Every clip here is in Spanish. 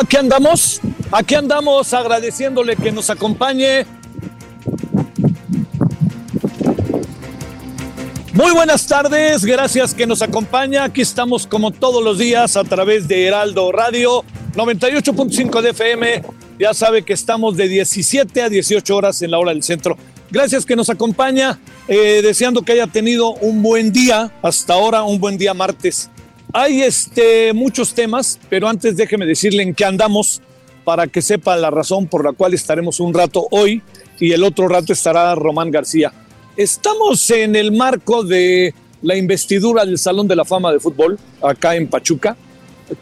Aquí andamos. Aquí andamos agradeciéndole que nos acompañe. Muy buenas tardes, gracias que nos acompaña. Aquí estamos como todos los días a través de Heraldo Radio 98.5 de FM. Ya sabe que estamos de 17 a 18 horas en la hora del centro. Gracias que nos acompaña, eh, deseando que haya tenido un buen día hasta ahora, un buen día martes. Hay este, muchos temas, pero antes déjeme decirle en qué andamos para que sepa la razón por la cual estaremos un rato hoy y el otro rato estará Román García. Estamos en el marco de la investidura del Salón de la Fama de Fútbol acá en Pachuca,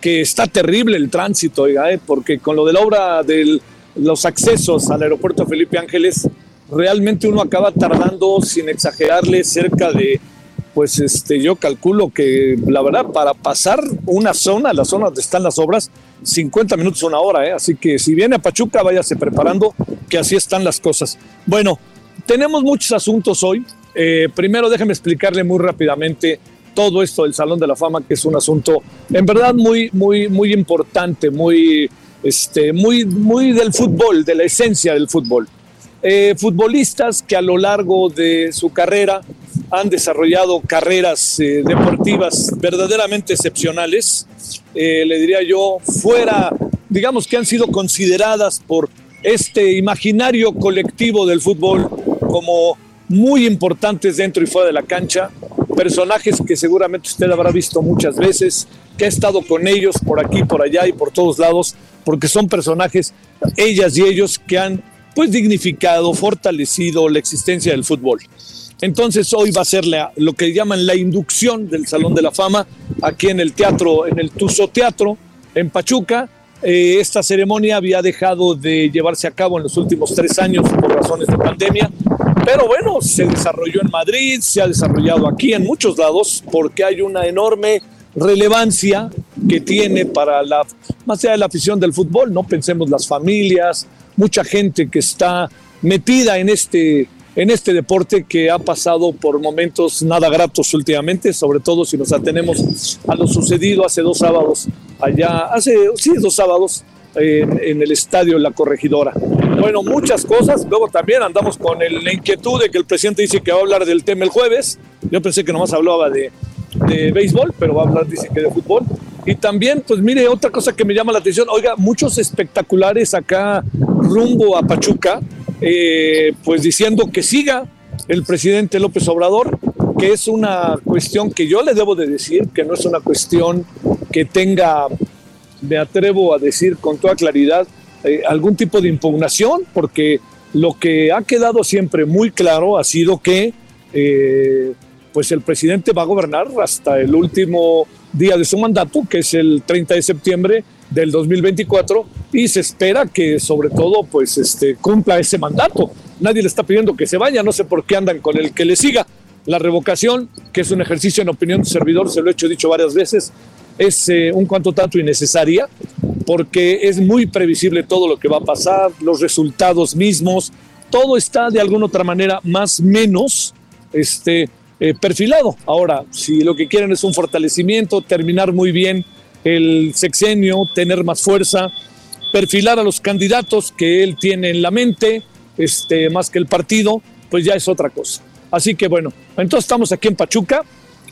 que está terrible el tránsito, eh, porque con lo de la obra de los accesos al aeropuerto Felipe Ángeles, realmente uno acaba tardando, sin exagerarle, cerca de pues este, yo calculo que la verdad para pasar una zona, la zona donde están las obras, 50 minutos, una hora, ¿eh? así que si viene a Pachuca, váyase preparando, que así están las cosas. Bueno, tenemos muchos asuntos hoy. Eh, primero déjeme explicarle muy rápidamente todo esto del Salón de la Fama, que es un asunto en verdad muy, muy, muy importante, muy, este, muy, muy del fútbol, de la esencia del fútbol. Eh, futbolistas que a lo largo de su carrera han desarrollado carreras eh, deportivas verdaderamente excepcionales, eh, le diría yo, fuera, digamos que han sido consideradas por este imaginario colectivo del fútbol como muy importantes dentro y fuera de la cancha, personajes que seguramente usted habrá visto muchas veces, que ha estado con ellos por aquí, por allá y por todos lados, porque son personajes, ellas y ellos, que han pues dignificado, fortalecido la existencia del fútbol. Entonces hoy va a ser lo que llaman la inducción del Salón de la Fama aquí en el teatro, en el Tuzo Teatro, en Pachuca. Eh, esta ceremonia había dejado de llevarse a cabo en los últimos tres años por razones de pandemia, pero bueno, se desarrolló en Madrid, se ha desarrollado aquí en muchos lados, porque hay una enorme relevancia que tiene para la, más allá de la afición del fútbol, no pensemos las familias, mucha gente que está metida en este, en este deporte que ha pasado por momentos nada gratos últimamente, sobre todo si nos atenemos a lo sucedido hace dos sábados allá, hace, sí, dos sábados en, el estadio La Corregidora. Bueno, muchas cosas. Luego también andamos con la inquietud de que el presidente dice que va a hablar del tema el jueves. Yo pensé que nomás hablaba de, de béisbol, pero va a hablar, dice que de fútbol. Y también, pues mire, otra cosa que me llama la atención, oiga, muchos espectaculares acá rumbo a Pachuca, eh, pues diciendo que siga el presidente López Obrador, que es una cuestión que yo le debo de decir, que no es una cuestión que tenga, me atrevo a decir con toda claridad, eh, algún tipo de impugnación, porque lo que ha quedado siempre muy claro ha sido que eh, pues el presidente va a gobernar hasta el último día de su mandato, que es el 30 de septiembre del 2024 y se espera que sobre todo pues este cumpla ese mandato. Nadie le está pidiendo que se vaya, no sé por qué andan con el que le siga. La revocación, que es un ejercicio en opinión de servidor, se lo he hecho dicho varias veces, es eh, un cuanto tanto innecesaria porque es muy previsible todo lo que va a pasar, los resultados mismos, todo está de alguna otra manera más menos este, eh, perfilado. Ahora, si lo que quieren es un fortalecimiento, terminar muy bien el sexenio, tener más fuerza, perfilar a los candidatos que él tiene en la mente, este, más que el partido, pues ya es otra cosa. Así que bueno, entonces estamos aquí en Pachuca,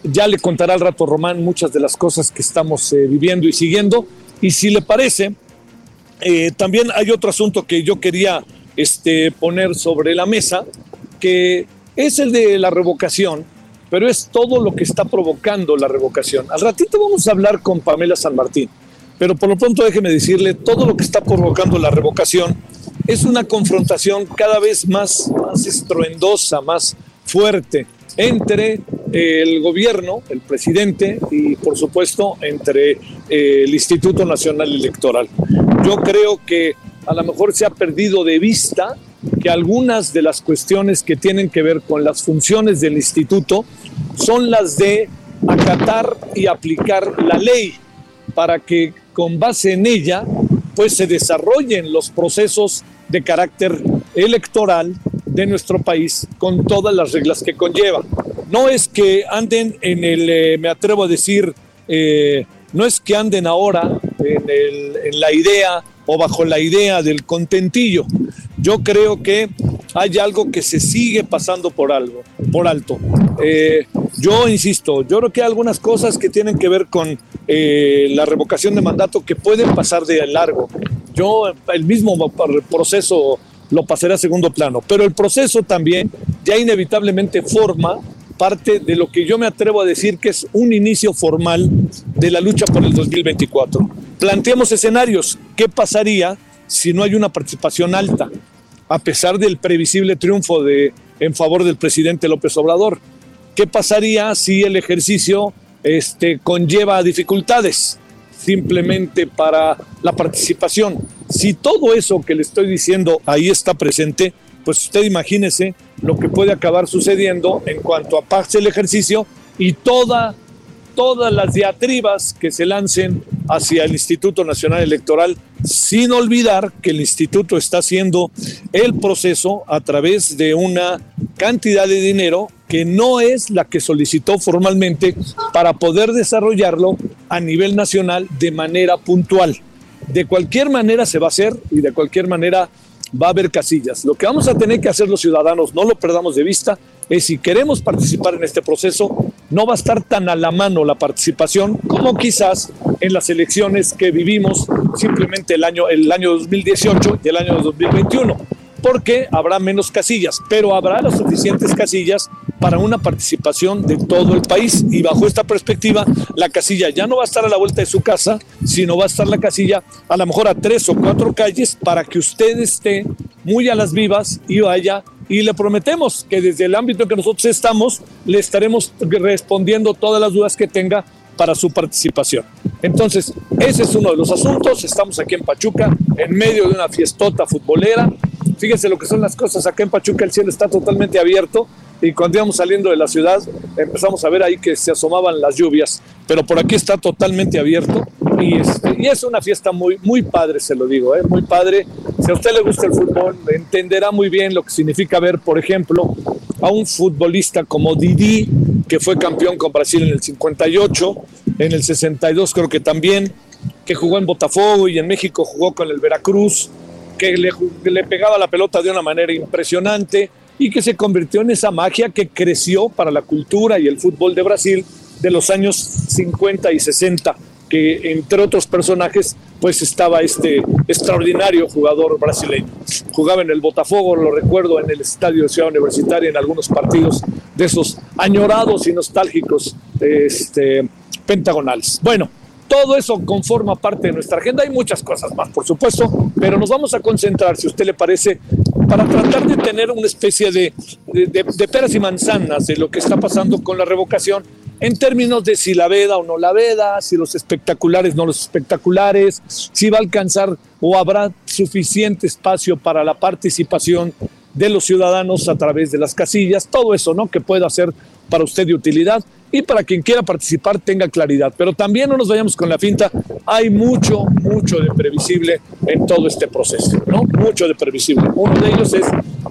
ya le contará al rato Román muchas de las cosas que estamos eh, viviendo y siguiendo, y si le parece, eh, también hay otro asunto que yo quería este, poner sobre la mesa, que es el de la revocación pero es todo lo que está provocando la revocación. Al ratito vamos a hablar con Pamela San Martín, pero por lo pronto déjeme decirle, todo lo que está provocando la revocación es una confrontación cada vez más, más estruendosa, más fuerte entre eh, el gobierno, el presidente y por supuesto entre eh, el Instituto Nacional Electoral. Yo creo que a lo mejor se ha perdido de vista que algunas de las cuestiones que tienen que ver con las funciones del instituto son las de acatar y aplicar la ley para que con base en ella pues se desarrollen los procesos de carácter electoral de nuestro país con todas las reglas que conlleva. No es que anden en el, eh, me atrevo a decir, eh, no es que anden ahora en, en la idea o bajo la idea del contentillo. Yo creo que hay algo que se sigue pasando por algo, por alto. Eh, yo insisto, yo creo que hay algunas cosas que tienen que ver con eh, la revocación de mandato que pueden pasar de largo. Yo el mismo proceso lo pasaré a segundo plano, pero el proceso también ya inevitablemente forma parte de lo que yo me atrevo a decir que es un inicio formal de la lucha por el 2024. Planteemos escenarios. ¿Qué pasaría si no hay una participación alta? A pesar del previsible triunfo de, en favor del presidente López Obrador. ¿Qué pasaría si el ejercicio este, conlleva dificultades simplemente para la participación? Si todo eso que le estoy diciendo ahí está presente, pues usted imagínese lo que puede acabar sucediendo en cuanto a pase el ejercicio y toda todas las diatribas que se lancen hacia el Instituto Nacional Electoral, sin olvidar que el instituto está haciendo el proceso a través de una cantidad de dinero que no es la que solicitó formalmente para poder desarrollarlo a nivel nacional de manera puntual. De cualquier manera se va a hacer y de cualquier manera va a haber casillas. Lo que vamos a tener que hacer los ciudadanos, no lo perdamos de vista, es si queremos participar en este proceso, no va a estar tan a la mano la participación como quizás en las elecciones que vivimos simplemente el año, el año 2018 y el año 2021 porque habrá menos casillas, pero habrá las suficientes casillas para una participación de todo el país. Y bajo esta perspectiva, la casilla ya no va a estar a la vuelta de su casa, sino va a estar la casilla a lo mejor a tres o cuatro calles para que usted esté muy a las vivas y vaya. Y le prometemos que desde el ámbito en que nosotros estamos, le estaremos respondiendo todas las dudas que tenga para su participación. Entonces, ese es uno de los asuntos. Estamos aquí en Pachuca, en medio de una fiestota futbolera. Fíjense lo que son las cosas. Acá en Pachuca el cielo está totalmente abierto y cuando íbamos saliendo de la ciudad empezamos a ver ahí que se asomaban las lluvias, pero por aquí está totalmente abierto y, este, y es una fiesta muy, muy padre, se lo digo, ¿eh? muy padre. Si a usted le gusta el fútbol, entenderá muy bien lo que significa ver, por ejemplo, a un futbolista como Didi, que fue campeón con Brasil en el 58, en el 62 creo que también, que jugó en Botafogo y en México jugó con el Veracruz, que le pegaba la pelota de una manera impresionante y que se convirtió en esa magia que creció para la cultura y el fútbol de Brasil de los años 50 y 60 que entre otros personajes pues estaba este extraordinario jugador brasileño. Jugaba en el Botafogo, lo recuerdo, en el Estadio de Ciudad Universitaria en algunos partidos de esos añorados y nostálgicos este, pentagonales. Bueno, todo eso conforma parte de nuestra agenda. Hay muchas cosas más, por supuesto, pero nos vamos a concentrar, si usted le parece, para tratar de tener una especie de, peras y manzanas de lo que está pasando con la revocación en términos de si la veda o no la veda, si los espectaculares no los espectaculares, si va a alcanzar o habrá suficiente espacio para la participación de los ciudadanos a través de las casillas, todo eso, ¿no? Que pueda ser para usted de utilidad y para quien quiera participar tenga claridad. Pero también no nos vayamos con la finta, hay mucho, mucho de previsible en todo este proceso, ¿no? Mucho de previsible. Uno de ellos es,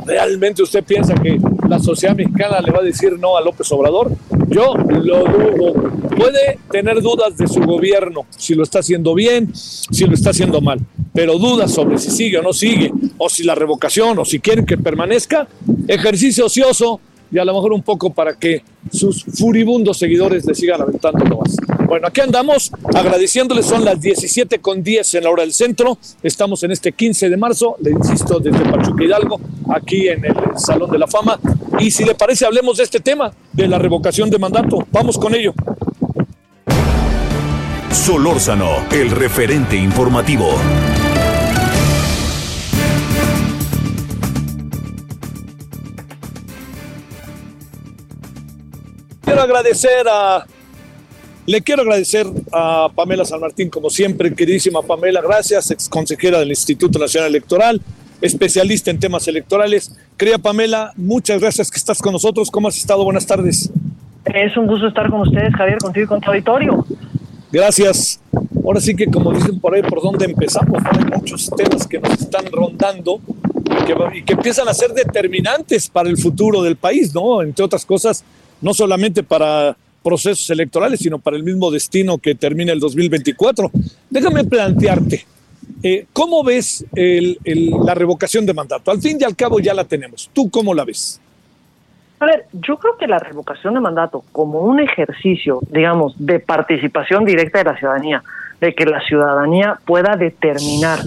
¿realmente usted piensa que la sociedad mexicana le va a decir no a López Obrador? Yo lo dudo. Puede tener dudas de su gobierno, si lo está haciendo bien, si lo está haciendo mal, pero dudas sobre si sigue o no sigue, o si la revocación, o si quieren que permanezca, ejercicio ocioso, y a lo mejor un poco para que sus furibundos seguidores le sigan aventando más. Bueno, aquí andamos agradeciéndoles, son las 17 con 10 en la hora del centro, estamos en este 15 de marzo, le insisto, desde Pachuca Hidalgo, aquí en el Salón de la Fama, y si le parece, hablemos de este tema, de la revocación de mandato, vamos con ello. Solórzano, el referente informativo. Quiero agradecer a le quiero agradecer a Pamela San Martín, como siempre, queridísima Pamela, gracias, ex consejera del Instituto Nacional Electoral, especialista en temas electorales. Querida Pamela, muchas gracias que estás con nosotros. ¿Cómo has estado? Buenas tardes. Es un gusto estar con ustedes, Javier, contigo y con tu auditorio. Gracias. Ahora sí que, como dicen por ahí, ¿por dónde empezamos? Hay muchos temas que nos están rondando y que, y que empiezan a ser determinantes para el futuro del país, ¿no? Entre otras cosas, no solamente para procesos electorales, sino para el mismo destino que termina el 2024. Déjame plantearte, eh, ¿cómo ves la revocación de mandato? Al fin y al cabo ya la tenemos. ¿Tú cómo la ves? A ver, yo creo que la revocación de mandato como un ejercicio, digamos, de participación directa de la ciudadanía, de que la ciudadanía pueda determinar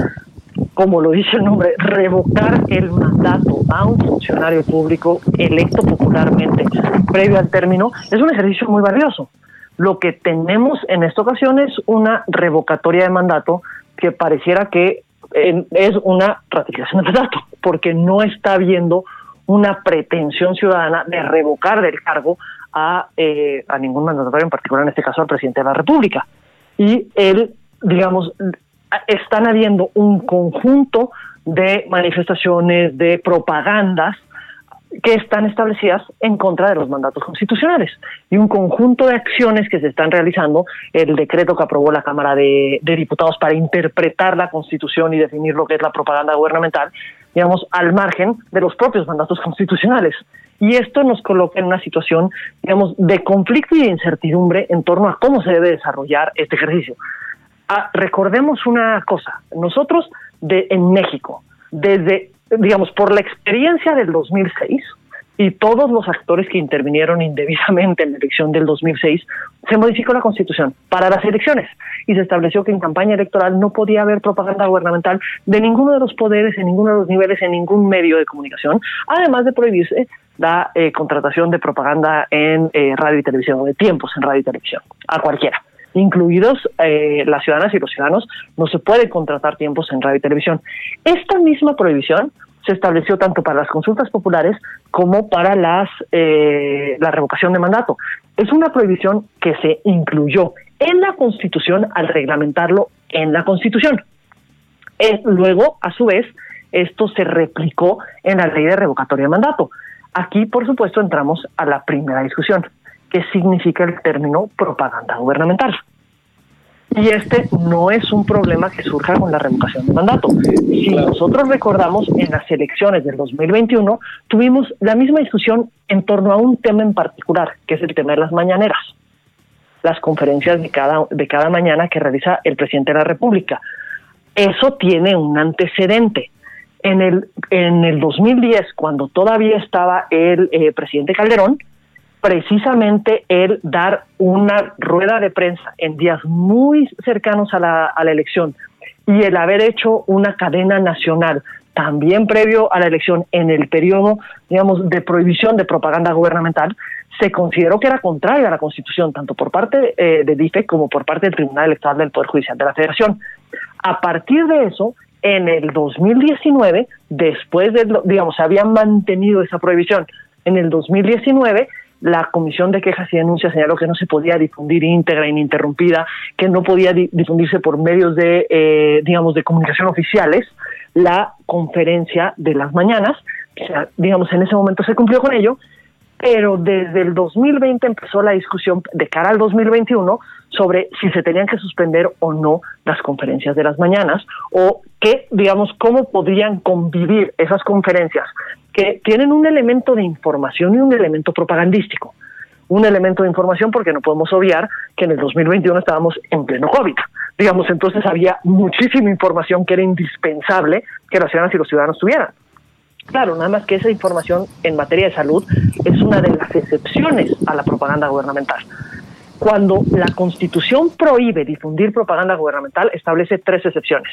como lo dice el nombre, revocar el mandato a un funcionario público electo popularmente previo al término, es un ejercicio muy valioso. Lo que tenemos en esta ocasión es una revocatoria de mandato que pareciera que es una ratificación de mandato, porque no está habiendo una pretensión ciudadana de revocar del cargo a, eh, a ningún mandatario, en particular en este caso al presidente de la República. Y él, digamos, están habiendo un conjunto de manifestaciones, de propagandas que están establecidas en contra de los mandatos constitucionales y un conjunto de acciones que se están realizando, el decreto que aprobó la Cámara de, Diputados para interpretar la Constitución y definir lo que es la propaganda gubernamental, digamos, al margen de los propios mandatos constitucionales. Y esto nos coloca en una situación, digamos, de conflicto y de incertidumbre en torno a cómo se debe desarrollar este ejercicio. Ah, recordemos una cosa, nosotros de, en México, desde, digamos, por la experiencia del 2006 y todos los actores que intervinieron indebidamente en la elección del 2006, se modificó la constitución para las elecciones y se estableció que en campaña electoral no podía haber propaganda gubernamental de ninguno de los poderes, en ninguno de los niveles, en ningún medio de comunicación, además de prohibirse la eh, contratación de propaganda en eh, radio y televisión, o de tiempos en radio y televisión, a cualquiera incluidos eh, las ciudadanas y los ciudadanos, no se puede contratar tiempos en radio y televisión. Esta misma prohibición se estableció tanto para las consultas populares como para las eh, la revocación de mandato. Es una prohibición que se incluyó en la Constitución al reglamentarlo en la Constitución. Eh, luego, a su vez, esto se replicó en la ley de revocatoria de mandato. Aquí, por supuesto, entramos a la primera discusión qué significa el término propaganda gubernamental. Y este no es un problema que surja con la revocación de mandato. Si nosotros recordamos, en las elecciones del 2021 tuvimos la misma discusión en torno a un tema en particular, que es el tema de las mañaneras, las conferencias de cada, de cada mañana que realiza el presidente de la República. Eso tiene un antecedente. En el, en el 2010, cuando todavía estaba el eh, presidente Calderón, precisamente el dar una rueda de prensa en días muy cercanos a la, elección y el haber hecho una cadena nacional también previo a la elección en el periodo, digamos, de prohibición de propaganda gubernamental, se consideró que era contraria a la Constitución, tanto por parte eh, de DIFE como por parte del Tribunal Electoral del Poder Judicial de la Federación. A partir de eso, en el 2019, después de, digamos, se había mantenido esa prohibición. En el 2019, la Comisión de Quejas y Denuncias señaló que no se podía difundir íntegra, ininterrumpida, que no podía difundirse por medios de, eh, digamos, de comunicación oficiales la conferencia de las mañanas. O sea, digamos, en ese momento se cumplió con ello, pero desde el 2020 empezó la discusión de cara al 2021 sobre si se tenían que suspender o no las conferencias de las mañanas o que, digamos, cómo podrían convivir esas conferencias que tienen un elemento de información y un elemento propagandístico. Un elemento de información porque no podemos obviar que en el 2021 estábamos en pleno COVID. Digamos, entonces había muchísima información que era indispensable que las ciudadanas y los ciudadanos tuvieran. Claro, nada más que esa información en materia de salud es una de las excepciones a la propaganda gubernamental. Cuando la Constitución prohíbe difundir propaganda gubernamental, establece tres excepciones.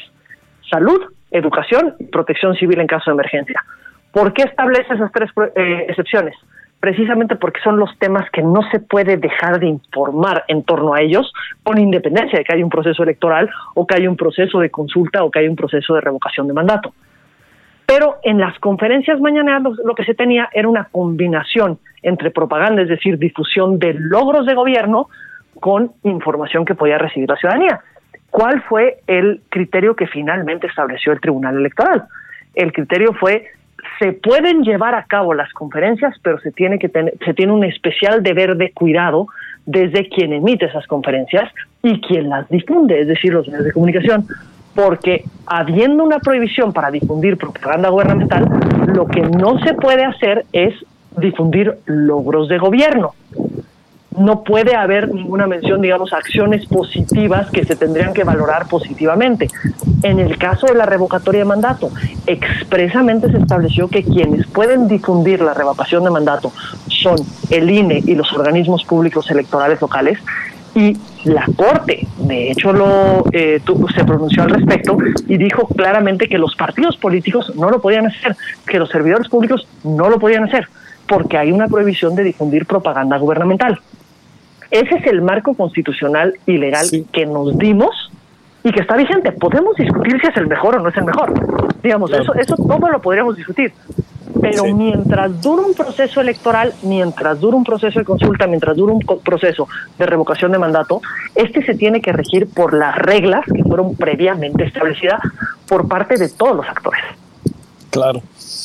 Salud, educación y protección civil en caso de emergencia. ¿Por qué establece esas tres eh, excepciones? Precisamente porque son los temas que no se puede dejar de informar en torno a ellos, con independencia de que haya un proceso electoral o que haya un proceso de consulta o que haya un proceso de revocación de mandato. Pero en las conferencias mañaneras lo, que se tenía era una combinación entre propaganda, es decir, difusión de logros de gobierno, con información que podía recibir la ciudadanía. ¿Cuál fue el criterio que finalmente estableció el Tribunal Electoral? El criterio fue se pueden llevar a cabo las conferencias, pero se tiene que tener, se tiene un especial deber de cuidado desde quien emite esas conferencias y quien las difunde, es decir, los medios de comunicación porque habiendo una prohibición para difundir propaganda gubernamental, lo que no se puede hacer es difundir logros de gobierno. No puede haber ninguna mención, digamos, acciones positivas que se tendrían que valorar positivamente. En el caso de la revocatoria de mandato, expresamente se estableció que quienes pueden difundir la revocación de mandato son el INE y los organismos públicos electorales locales, y la Corte, de hecho, lo eh, se pronunció al respecto y dijo claramente que los partidos políticos no lo podían hacer, que los servidores públicos no lo podían hacer, porque hay una prohibición de difundir propaganda gubernamental. Ese es el marco constitucional y legal que nos dimos y que está vigente. Podemos discutir si es el mejor o no es el mejor. Digamos, eso, eso todo lo podríamos discutir. Pero mientras dura un proceso electoral, mientras dura un proceso de consulta, mientras dura un proceso de revocación de mandato, este se tiene que regir por las reglas que fueron previamente establecidas por parte de todos los actores. Claro.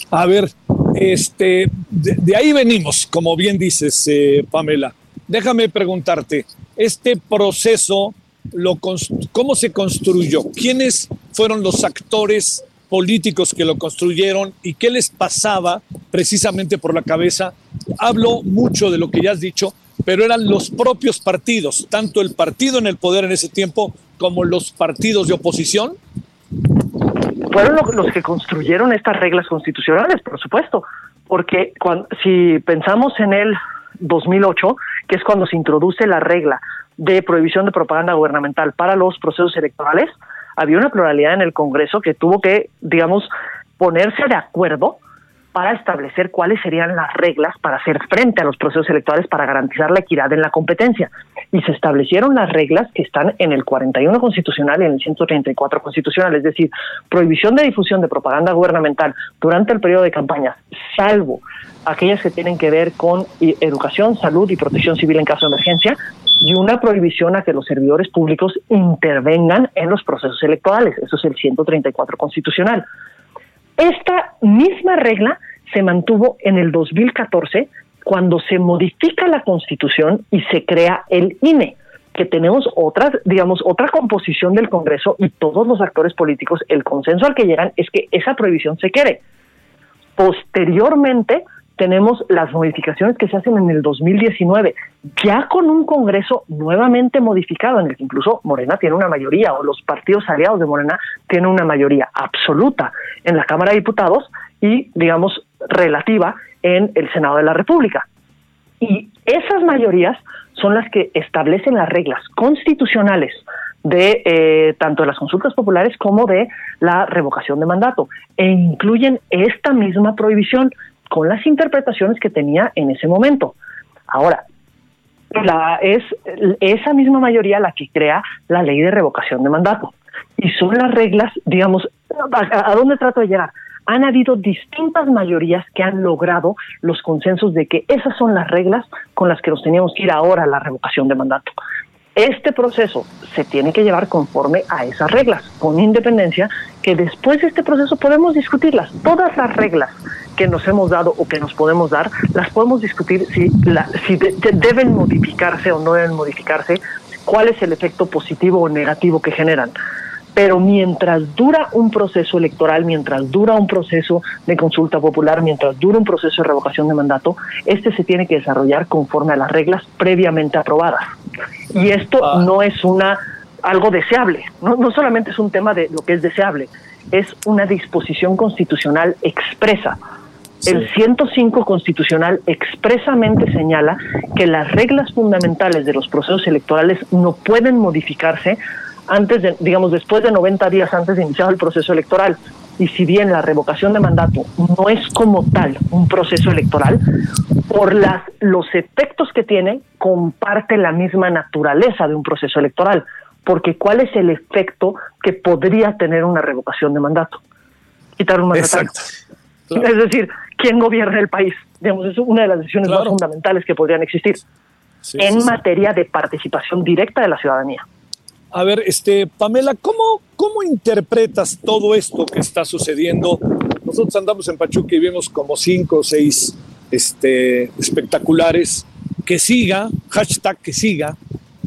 A ver, este, de, ahí venimos, como bien dices, eh, Pamela. Déjame preguntarte, este proceso, lo, ¿cómo se construyó? ¿Quiénes fueron los actores políticos que lo construyeron y qué les pasaba precisamente por la cabeza. Hablo mucho de lo que ya has dicho, pero eran los propios partidos, tanto el partido en el poder en ese tiempo como los partidos de oposición. Fueron los que construyeron estas reglas constitucionales, por supuesto, porque cuando, si pensamos en el 2008, que es cuando se introduce la regla de prohibición de propaganda gubernamental para los procesos electorales, había una pluralidad en el Congreso que tuvo que, digamos, ponerse de acuerdo para establecer cuáles serían las reglas para hacer frente a los procesos electorales para garantizar la equidad en la competencia. Y se establecieron las reglas que están en el 41 constitucional y en el 134 constitucional, es decir, prohibición de difusión de propaganda gubernamental durante el periodo de campaña, salvo aquellas que tienen que ver con educación, salud y protección civil en caso de emergencia, y una prohibición a que los servidores públicos intervengan en los procesos electorales. Eso es el 134 constitucional. Esta misma regla se mantuvo en el 2014 cuando se modifica la Constitución y se crea el INE, que tenemos otra, digamos, otra composición del Congreso y todos los actores políticos, el consenso al que llegan es que esa prohibición se quede. Posteriormente, tenemos las modificaciones que se hacen en el 2019, ya con un Congreso nuevamente modificado, en el que incluso Morena tiene una mayoría, o los partidos aliados de Morena tienen una mayoría absoluta en la Cámara de Diputados y, digamos, relativa en el Senado de la República. Y esas mayorías son las que establecen las reglas constitucionales de eh, tanto las consultas populares como de la revocación de mandato e incluyen esta misma prohibición con las interpretaciones que tenía en ese momento. Ahora, es esa misma mayoría la que crea la ley de revocación de mandato. Y son las reglas, digamos, ¿A, dónde trato de llegar? Han habido distintas mayorías que han logrado los consensos de que esas son las reglas con las que nos teníamos que ir ahora a la revocación de mandato. Este proceso se tiene que llevar conforme a esas reglas, con independencia que después de este proceso podemos discutirlas. Todas las reglas que nos hemos dado o que nos podemos dar, las podemos discutir si, deben modificarse o no deben modificarse, cuál es el efecto positivo o negativo que generan pero mientras dura un proceso electoral, mientras dura un proceso de consulta popular, mientras dura un proceso de revocación de mandato, este se tiene que desarrollar conforme a las reglas previamente aprobadas. Y esto ah. no es una algo deseable, no, no solamente es un tema de lo que es deseable, es una disposición constitucional expresa. El 105 constitucional expresamente señala que las reglas fundamentales de los procesos electorales no pueden modificarse antes de, digamos, después de 90 días antes de iniciar el proceso electoral. Y si bien la revocación de mandato no es como tal un proceso electoral, por las, los efectos que tiene, comparte la misma naturaleza de un proceso electoral. Porque ¿cuál es el efecto que podría tener una revocación de mandato? Quitar un mandato. Es decir, ¿quién gobierna el país? Digamos, es una de las decisiones más fundamentales que podrían existir en materia de participación directa de la ciudadanía. A ver, este, Pamela, ¿cómo, ¿cómo interpretas todo esto que está sucediendo? Nosotros andamos en Pachuca y vemos como cinco o seis este, espectaculares. Que siga, hashtag que siga.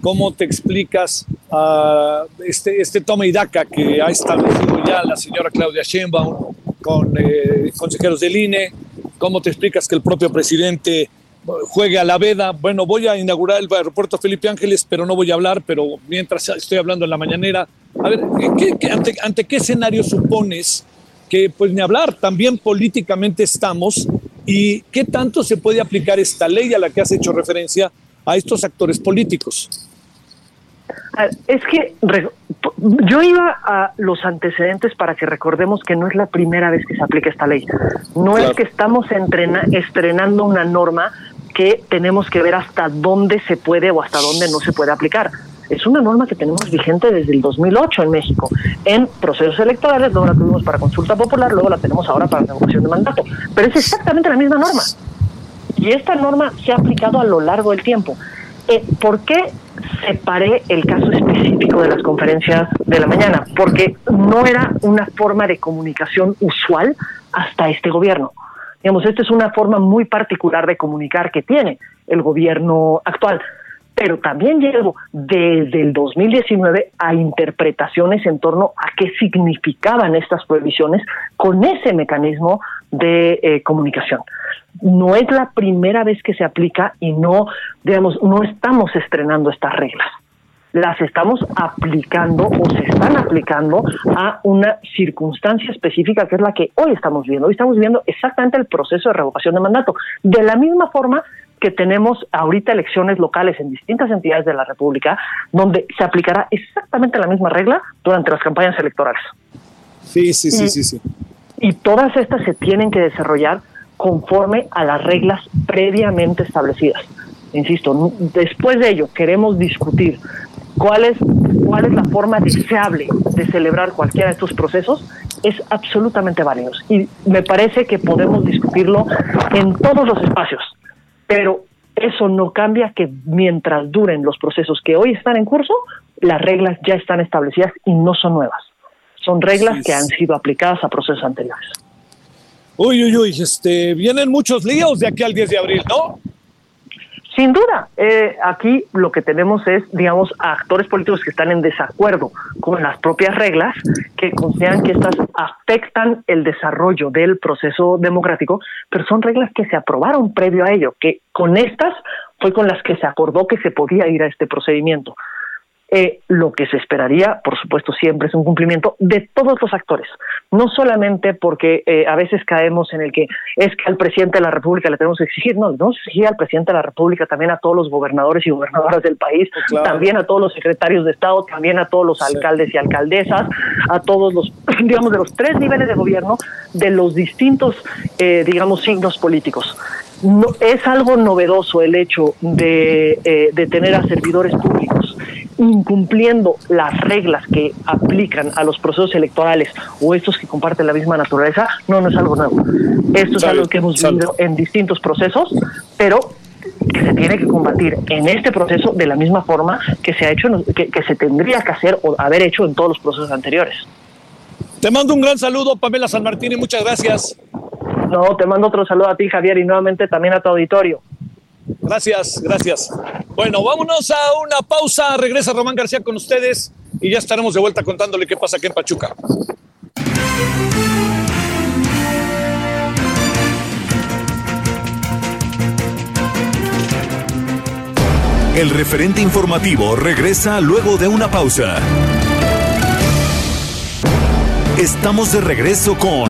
¿Cómo te explicas a este, este toma y daca que ha establecido ya la señora Claudia Sheinbaum con eh, consejeros del INE? ¿Cómo te explicas que el propio presidente juegue a la veda. Bueno, voy a inaugurar el aeropuerto Felipe Ángeles, pero no voy a hablar, pero mientras estoy hablando en la mañanera, a ver, ante, qué escenario supones que, pues ni hablar, también políticamente estamos y qué tanto se puede aplicar esta ley a la que has hecho referencia a estos actores políticos? Es que yo iba a los antecedentes para que recordemos que no es la primera vez que se aplica esta ley. No es que estamos estrenando una norma que tenemos que ver hasta dónde se puede o hasta dónde no se puede aplicar. Es una norma que tenemos vigente desde el 2008 en México, en procesos electorales, luego la tuvimos para consulta popular, luego la tenemos ahora para revocación de mandato. Pero es exactamente la misma norma. Y esta norma se ha aplicado a lo largo del tiempo. Eh, ¿Por qué separé el caso específico de las conferencias de la mañana? Porque no era una forma de comunicación usual hasta este gobierno. Digamos, esta es una forma muy particular de comunicar que tiene el gobierno actual. Pero también llego desde el 2019 a interpretaciones en torno a qué significaban estas prohibiciones con ese mecanismo de eh, comunicación. No es la primera vez que se aplica y no, digamos, no estamos estrenando estas reglas las estamos aplicando o se están aplicando a una circunstancia específica que es la que hoy estamos viendo. Hoy estamos viendo exactamente el proceso de revocación de mandato. De la misma forma que tenemos ahorita elecciones locales en distintas entidades de la República, donde se aplicará exactamente la misma regla durante las campañas electorales. Sí, sí, sí, sí, sí. Y todas estas se tienen que desarrollar conforme a las reglas previamente establecidas. Insisto, después de ello queremos discutir cuál es, cuál es la forma deseable de celebrar cualquiera de estos procesos, es absolutamente válido. Y me parece que podemos discutirlo en todos los espacios, pero eso no cambia que mientras duren los procesos que hoy están en curso, las reglas ya están establecidas y no son nuevas. Son reglas que han sido aplicadas a procesos anteriores. Uy, uy, uy, este, vienen muchos líos de aquí al 10 de abril, ¿no? Sin duda, eh, aquí lo que tenemos es, digamos, actores políticos que están en desacuerdo con las propias reglas, que consideran que estas afectan el desarrollo del proceso democrático, pero son reglas que se aprobaron previo a ello, que con estas fue con las que se acordó que se podía ir a este procedimiento. Eh, lo que se esperaría, por supuesto, siempre es un cumplimiento de todos los actores, no solamente porque eh, a veces caemos en el que es que al presidente de la República le tenemos que exigir, no, le tenemos que exigir al presidente de la República, también a todos los gobernadores y gobernadoras del país, también a todos los secretarios de Estado, también a todos los alcaldes y alcaldesas, a todos los, digamos, de los tres niveles de gobierno, de los distintos, eh, digamos, signos políticos. No, es algo novedoso el hecho de, de tener a servidores públicos incumpliendo las reglas que aplican a los procesos electorales o estos que comparten la misma naturaleza, no, no es algo nuevo. Esto es algo que hemos vivido en distintos procesos, pero que se tiene que combatir en este proceso de la misma forma que se ha hecho, que, que se tendría que hacer o haber hecho en todos los procesos anteriores. Te mando un gran saludo, Pamela San Martín, y muchas gracias. No, te mando otro saludo a ti, Javier, y nuevamente también a tu auditorio. Gracias, gracias. Bueno, vámonos a una pausa. Regresa Román García con ustedes y ya estaremos de vuelta contándole qué pasa aquí en Pachuca. El referente informativo regresa luego de una pausa. Estamos de regreso con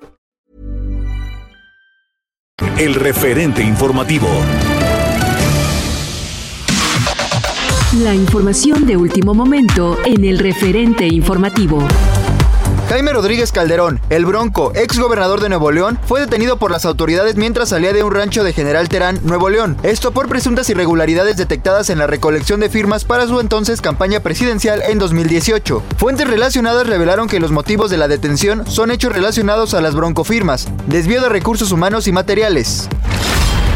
el referente informativo. La información de último momento en el referente informativo. Jaime Rodríguez Calderón, el Bronco, ex gobernador de Nuevo León, fue detenido por las autoridades mientras salía de un rancho de General Terán, Nuevo León. Esto por presuntas irregularidades detectadas en la recolección de firmas para su entonces campaña presidencial en 2018. Fuentes relacionadas revelaron que los motivos de la detención son hechos relacionados a las broncofirmas, desvío de recursos humanos y materiales.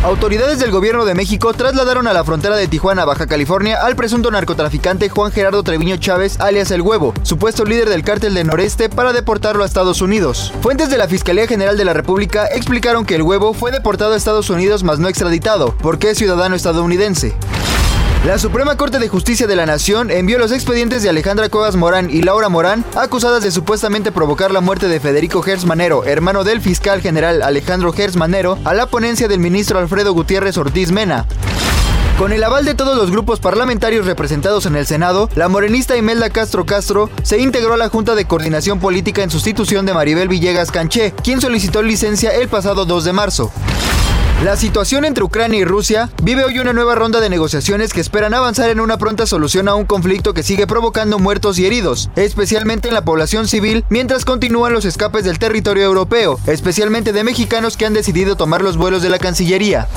Autoridades del gobierno de México trasladaron a la frontera de Tijuana, Baja California, al presunto narcotraficante Juan Gerardo Treviño Chávez, alias El Huevo, supuesto líder del cártel de Noreste, para deportarlo a Estados Unidos. Fuentes de la Fiscalía General de la República explicaron que El Huevo fue deportado a Estados Unidos mas no extraditado, porque es ciudadano estadounidense. La Suprema Corte de Justicia de la Nación envió los expedientes de Alejandra Cuevas Morán y Laura Morán, acusadas de supuestamente provocar la muerte de Federico Gers Manero, hermano del fiscal general Alejandro Gers Manero, a la ponencia del ministro Alfredo Gutiérrez Ortiz Mena. Con el aval de todos los grupos parlamentarios representados en el Senado, la morenista Imelda Castro Castro se integró a la Junta de Coordinación Política en sustitución de Maribel Villegas Canché, quien solicitó licencia el pasado 2 de marzo. La situación entre Ucrania y Rusia vive hoy una nueva ronda de negociaciones que esperan avanzar en una pronta solución a un conflicto que sigue provocando muertos y heridos, especialmente en la población civil, mientras continúan los escapes del territorio europeo, especialmente de mexicanos que han decidido tomar los vuelos de la Cancillería.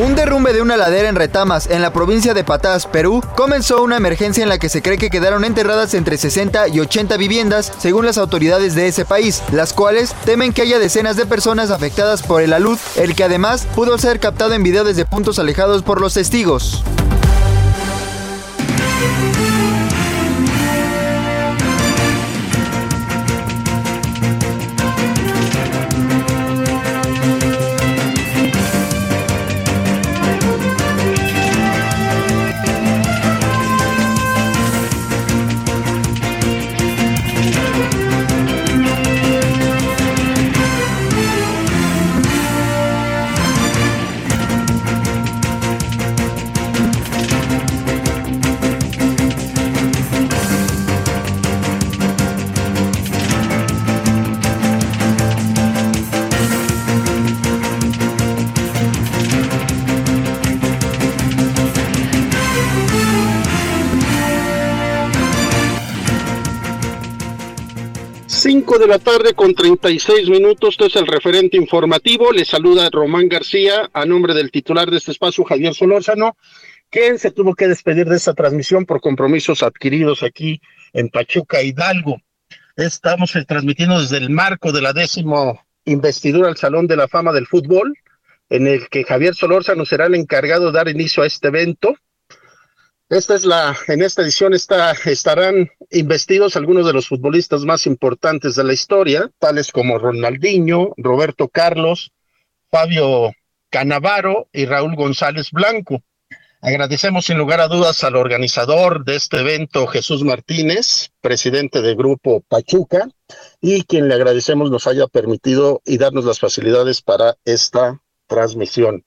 Un derrumbe de una ladera en Retamas, en la provincia de Patás, Perú, comenzó una emergencia en la que se cree que quedaron enterradas entre 60 y 80 viviendas, según las autoridades de ese país, las cuales temen que haya decenas de personas afectadas por el alud, el que además pudo ser captado en video desde puntos alejados por los testigos. De la tarde con 36 minutos. Esto es el referente informativo. Le saluda Román García a nombre del titular de este espacio, Javier Solórzano, quien se tuvo que despedir de esta transmisión por compromisos adquiridos aquí en Pachuca, Hidalgo. Estamos eh, transmitiendo desde el marco de la décimo investidura al Salón de la Fama del Fútbol, en el que Javier Solórzano será el encargado de dar inicio a este evento. Esta es la, en esta edición está, estarán investidos algunos de los futbolistas más importantes de la historia, tales como Ronaldinho, Roberto Carlos, Fabio Canavaro y Raúl González Blanco. Agradecemos sin lugar a dudas al organizador de este evento, Jesús Martínez, presidente del grupo Pachuca, y quien le agradecemos nos haya permitido y darnos las facilidades para esta transmisión.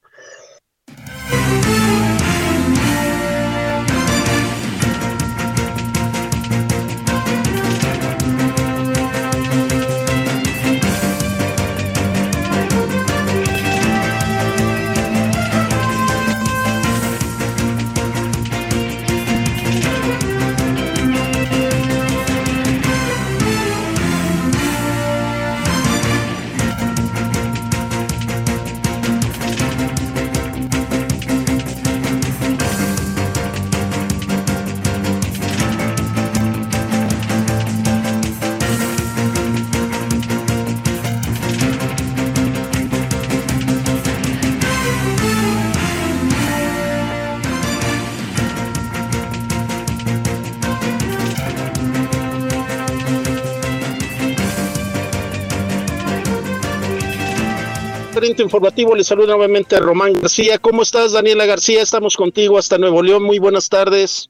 Informativo. Le saluda nuevamente a Román García. ¿Cómo estás, Daniela García? Estamos contigo hasta Nuevo León. Muy buenas tardes.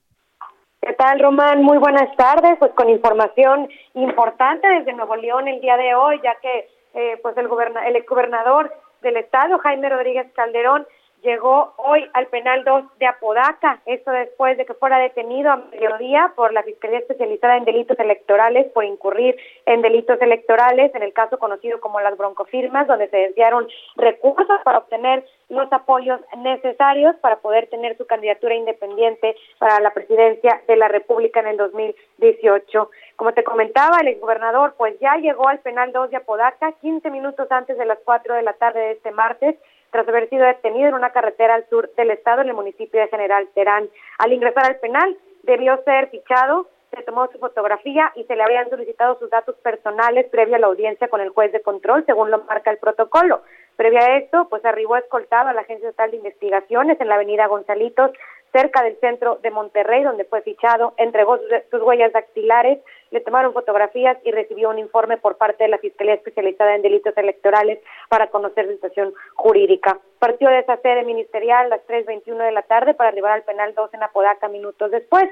¿Qué tal, Román? Muy buenas tardes. Pues con información importante desde Nuevo León el día de hoy, ya que eh, pues el, el exgobernador del estado, Jaime Rodríguez Calderón, llegó hoy al penal 2 de Apodaca, esto después de que fuera detenido a mediodía por la Fiscalía Especializada en Delitos Electorales por incurrir en delitos electorales, en el caso conocido como las broncofirmas, donde se desviaron recursos para obtener los apoyos necesarios para poder tener su candidatura independiente para la presidencia de la República en el 2018. Como te comentaba, el exgobernador pues ya llegó al penal 2 de Apodaca 15 minutos antes de las 4 de la tarde de este martes tras haber sido detenido en una carretera al sur del estado en el municipio de General Terán. Al ingresar al penal, debió ser fichado, se tomó su fotografía y se le habían solicitado sus datos personales previo a la audiencia con el juez de control, según lo marca el protocolo. Previo a esto, pues arribó escoltado a la Agencia Estatal de Investigaciones en la avenida Gonzalitos, cerca del centro de Monterrey, donde fue fichado, entregó sus, huellas dactilares, le tomaron fotografías y recibió un informe por parte de la Fiscalía Especializada en Delitos Electorales para conocer su situación jurídica. Partió de esa sede ministerial a las 3.21 de la tarde para arribar al penal 2 en Apodaca minutos después.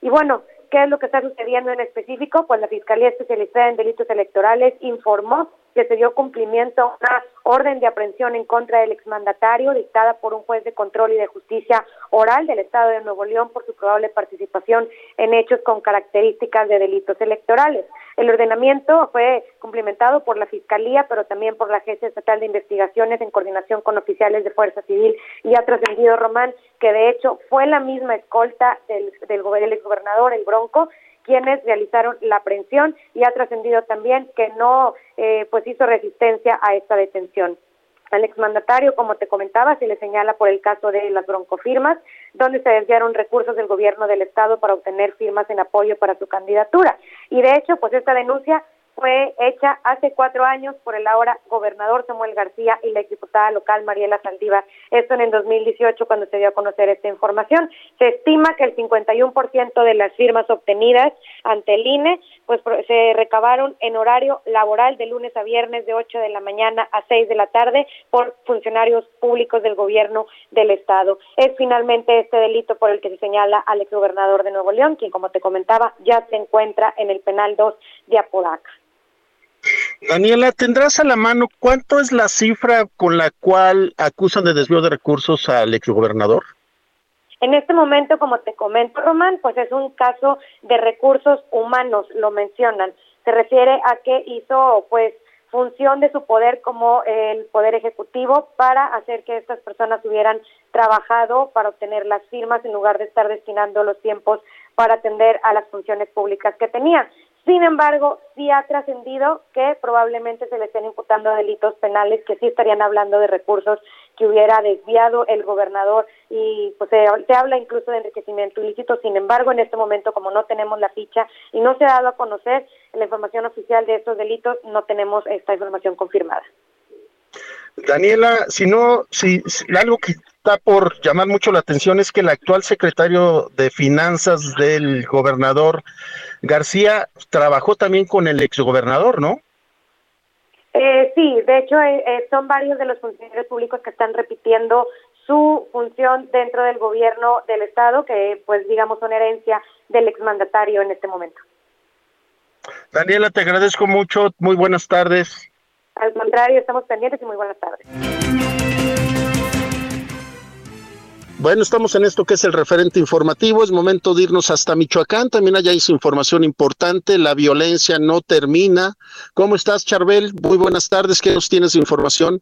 Y bueno, ¿qué es lo que está sucediendo en específico? Pues la Fiscalía Especializada en Delitos Electorales informó que se dio cumplimiento a una orden de aprehensión en contra del exmandatario dictada por un juez de control y de justicia oral del Estado de Nuevo León por su probable participación en hechos con características de delitos electorales. El ordenamiento fue cumplimentado por la Fiscalía, pero también por la Agencia Estatal de Investigaciones en coordinación con oficiales de Fuerza Civil y ha trascendido Román que de hecho fue la misma escolta del, del, del exgobernador, el Bronco, quienes realizaron la aprehensión y ha trascendido también que no eh, pues hizo resistencia a esta detención. Al exmandatario, como te comentaba, se le señala por el caso de las broncofirmas, donde se desviaron recursos del gobierno del estado para obtener firmas en apoyo para su candidatura. Y de hecho, pues esta denuncia fue hecha hace cuatro años por el ahora gobernador Samuel García y la exdiputada local Mariela Saldívar. Esto en el 2018 cuando se dio a conocer esta información. Se estima que el 51% de las firmas obtenidas ante el INE pues se recabaron en horario laboral de lunes a viernes de 8 de la mañana a 6 de la tarde por funcionarios públicos del gobierno del estado. Es finalmente este delito por el que se señala al exgobernador de Nuevo León, quien como te comentaba ya se encuentra en el penal 2 de Apodaca. Daniela, ¿tendrás a la mano cuánto es la cifra con la cual acusan de desvío de recursos al exgobernador? En este momento, como te comento, Román, pues es un caso de recursos humanos, lo mencionan. Se refiere a que hizo, pues, función de su poder como el poder ejecutivo para hacer que estas personas hubieran trabajado para obtener las firmas en lugar de estar destinando los tiempos para atender a las funciones públicas que tenían. Sin embargo, sí ha trascendido que probablemente se le estén imputando delitos penales que sí estarían hablando de recursos que hubiera desviado el gobernador y pues se, se, habla incluso de enriquecimiento ilícito. Sin embargo, en este momento, como no tenemos la ficha y no se ha dado a conocer la información oficial de estos delitos, no tenemos esta información confirmada. Daniela, si no, si, algo que está por llamar mucho la atención es que el actual secretario de Finanzas del gobernador García trabajó también con el exgobernador, ¿no? Eh, sí, de hecho eh, eh, son varios de los funcionarios públicos que están repitiendo su función dentro del gobierno del estado, que pues digamos son herencia del exmandatario en este momento. Daniela, te agradezco mucho, muy buenas tardes. Al contrario, estamos pendientes y muy buenas tardes. Bueno, estamos en esto que es el referente informativo. Es momento de irnos hasta Michoacán. También allá hizo información importante. La violencia no termina. ¿Cómo estás, Charbel? Muy buenas tardes. ¿Qué nos tienes de información?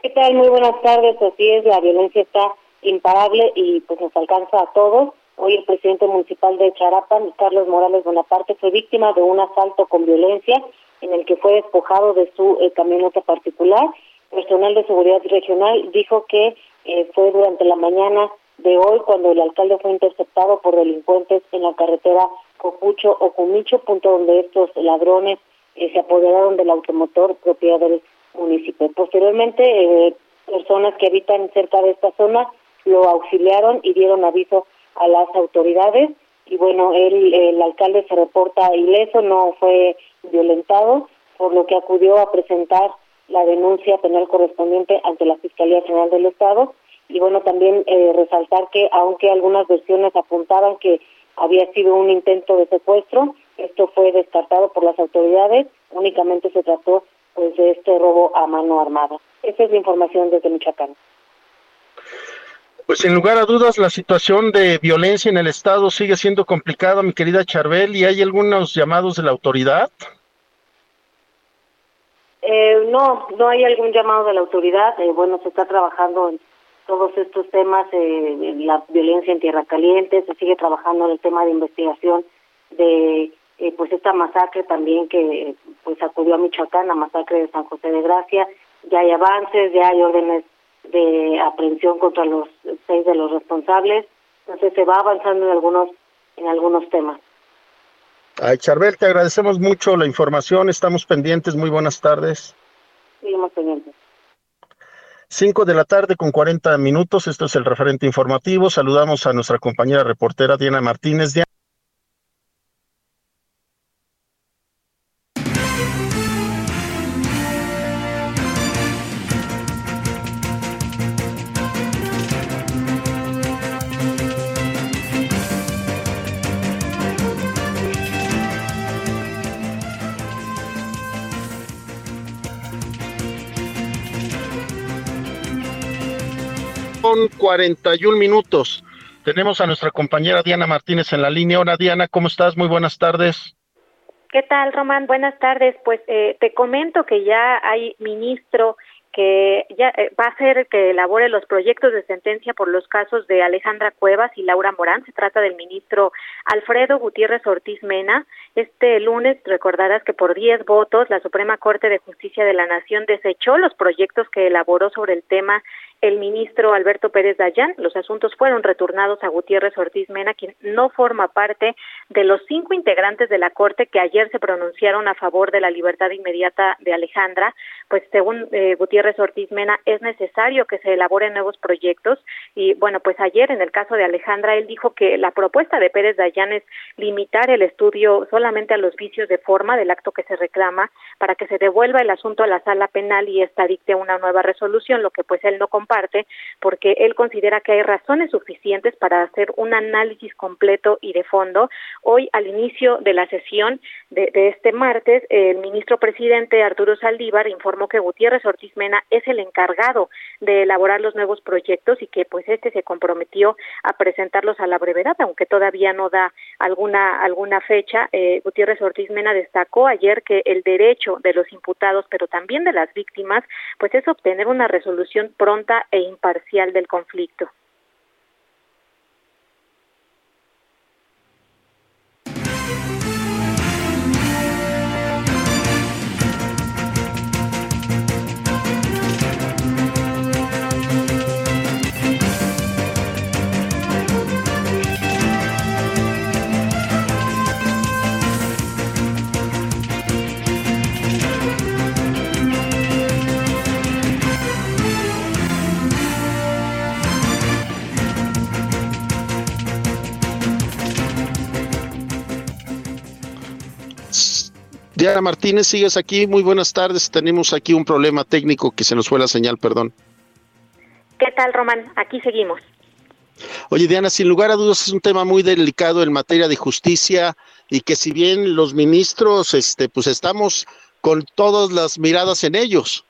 ¿Qué tal? Muy buenas tardes. Así es, la violencia está imparable y pues nos alcanza a todos. Hoy el presidente municipal de Charapan, Carlos Morales Bonaparte, fue víctima de un asalto con violencia en el que fue despojado de su eh, camioneta particular. Personal de seguridad regional dijo que eh, fue durante la mañana de hoy cuando el alcalde fue interceptado por delincuentes en la carretera Copucho o Cumicho, punto donde estos ladrones eh, se apoderaron del automotor propiedad del municipio. Posteriormente, eh, personas que habitan cerca de esta zona lo auxiliaron y dieron aviso a las autoridades y bueno, él, el alcalde se reporta ileso, no fue violentado, por lo que acudió a presentar la denuncia penal correspondiente ante la Fiscalía General del Estado. Y bueno, también eh, resaltar que aunque algunas versiones apuntaban que había sido un intento de secuestro, esto fue descartado por las autoridades, únicamente se trató pues de este robo a mano armada. Esa es la información desde Michoacán. Pues sin lugar a dudas la situación de violencia en el estado sigue siendo complicada, mi querida Charbel, y hay algunos llamados de la autoridad. Eh, no, no hay algún llamado de la autoridad. Eh, bueno, se está trabajando en todos estos temas, eh, la violencia en Tierra Caliente, se sigue trabajando en el tema de investigación de eh, pues esta masacre también que pues acudió a Michoacán, la masacre de San José de Gracia. Ya hay avances, ya hay órdenes de aprehensión contra los seis de los responsables. Entonces se va avanzando en algunos en algunos temas. Ay, Charbel, te agradecemos mucho la información, estamos pendientes, muy buenas tardes. Seguimos pendientes. Cinco de la tarde con 40 minutos, esto es el referente informativo. Saludamos a nuestra compañera reportera Diana Martínez. Diana. Con 41 minutos. Tenemos a nuestra compañera Diana Martínez en la línea. Hola Diana, ¿cómo estás? Muy buenas tardes. ¿Qué tal, Román? Buenas tardes. Pues eh, te comento que ya hay ministro que ya eh, va a ser que elabore los proyectos de sentencia por los casos de Alejandra Cuevas y Laura Morán. Se trata del ministro Alfredo Gutiérrez Ortiz Mena. Este lunes recordarás que por 10 votos la Suprema Corte de Justicia de la Nación desechó los proyectos que elaboró sobre el tema el ministro Alberto Pérez Dayán. Los asuntos fueron retornados a Gutiérrez Ortiz Mena, quien no forma parte de los cinco integrantes de la Corte que ayer se pronunciaron a favor de la libertad inmediata de Alejandra. Pues según eh, Gutiérrez Ortiz Mena, es necesario que se elaboren nuevos proyectos. Y bueno, pues ayer en el caso de Alejandra, él dijo que la propuesta de Pérez Dayán es limitar el estudio solamente a los vicios de forma del acto que se reclama para que se devuelva el asunto a la sala penal y esta dicte una nueva resolución, lo que pues él no comparte porque él considera que hay razones suficientes para hacer un análisis completo y de fondo. Hoy, al inicio de la sesión de, de este martes, el ministro presidente Arturo Saldívar informó que Gutiérrez Ortiz Mena es el encargado de elaborar los nuevos proyectos y que pues este se comprometió a presentarlos a la brevedad, aunque todavía no da alguna alguna fecha. Eh, Gutiérrez Ortiz Mena destacó ayer que el derecho de los imputados, pero también de las víctimas, pues es obtener una resolución pronta e imparcial del conflicto. Diana Martínez, sigues aquí. Muy buenas tardes. Tenemos aquí un problema técnico que se nos fue la señal, perdón. ¿Qué tal, Román? Aquí seguimos. Oye, Diana, sin lugar a dudas es un tema muy delicado en materia de justicia y que si bien los ministros, este, pues estamos con todas las miradas en ellos.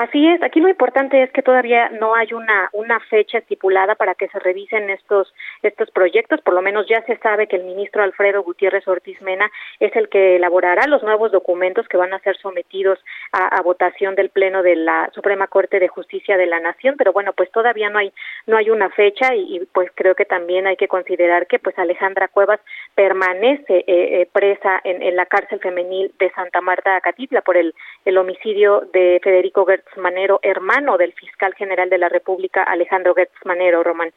Así es, aquí lo importante es que todavía no hay una, una fecha estipulada para que se revisen estos, estos proyectos, por lo menos ya se sabe que el ministro Alfredo Gutiérrez Ortiz Mena es el que elaborará los nuevos documentos que van a ser sometidos a, votación del Pleno de la Suprema Corte de Justicia de la Nación, pero bueno, pues todavía no hay, no hay una fecha y, pues creo que también hay que considerar que pues Alejandra Cuevas permanece eh, eh, presa en, la cárcel femenil de Santa Marta, Acatitla, por el, el homicidio de Federico Gertz Manero, hermano del fiscal general de la República, Alejandro Gertz Manero, Román.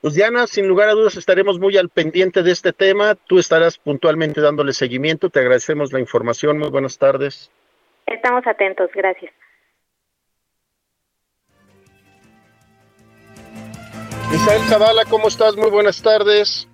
Pues Diana, sin lugar a dudas estaremos muy al pendiente de este tema. Tú estarás puntualmente dándole seguimiento. Te agradecemos la información. Muy buenas tardes. Estamos atentos. Gracias. Misael Zavala, ¿cómo estás? Muy buenas tardes.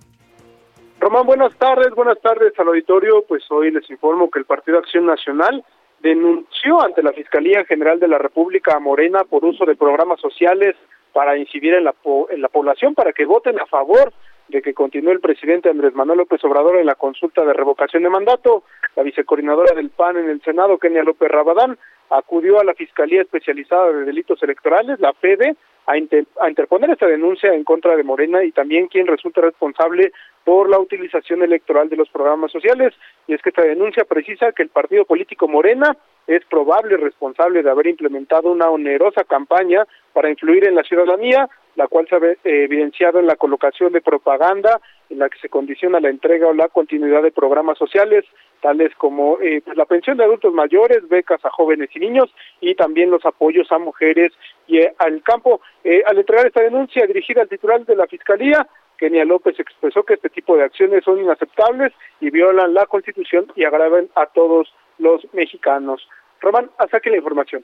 Román, buenas tardes. Buenas tardes al auditorio. Pues hoy les informo que el Partido Acción Nacional denunció ante la Fiscalía General de la República a Morena por uso de programas sociales para incidir en la, en la población para que voten a favor de que continúe el presidente Andrés Manuel López Obrador en la consulta de revocación de mandato. La vicecoordinadora del PAN en el Senado, Kenia López Rabadán, acudió a la Fiscalía Especializada de Delitos Electorales, la FEDE, a, interponer esta denuncia en contra de Morena y también quien resulta responsable por la utilización electoral de los programas sociales. Y es que esta denuncia precisa que el partido político Morena es probable responsable de haber implementado una onerosa campaña para influir en la ciudadanía, la cual se ha eh, evidenciado en la colocación de propaganda en la que se condiciona la entrega o la continuidad de programas sociales, tales como eh, pues, la pensión de adultos mayores, becas a jóvenes y niños y también los apoyos a mujeres y eh, al campo. al entregar esta denuncia dirigida al titular de la Fiscalía, Kenia López expresó que este tipo de acciones son inaceptables y violan la Constitución y agravan a todos los mexicanos. Román, hasta aquí la información.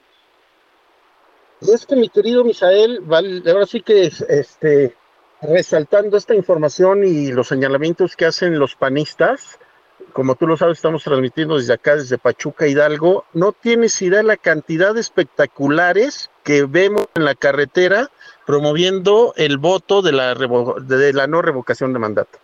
Es que mi querido Misael, ahora sí que este, resaltando esta información y los señalamientos que hacen los panistas, como tú lo sabes, estamos transmitiendo desde acá, desde Pachuca Hidalgo, no tienes idea de la cantidad de espectaculares que vemos en la carretera promoviendo el voto de la, de la no revocación de mandato.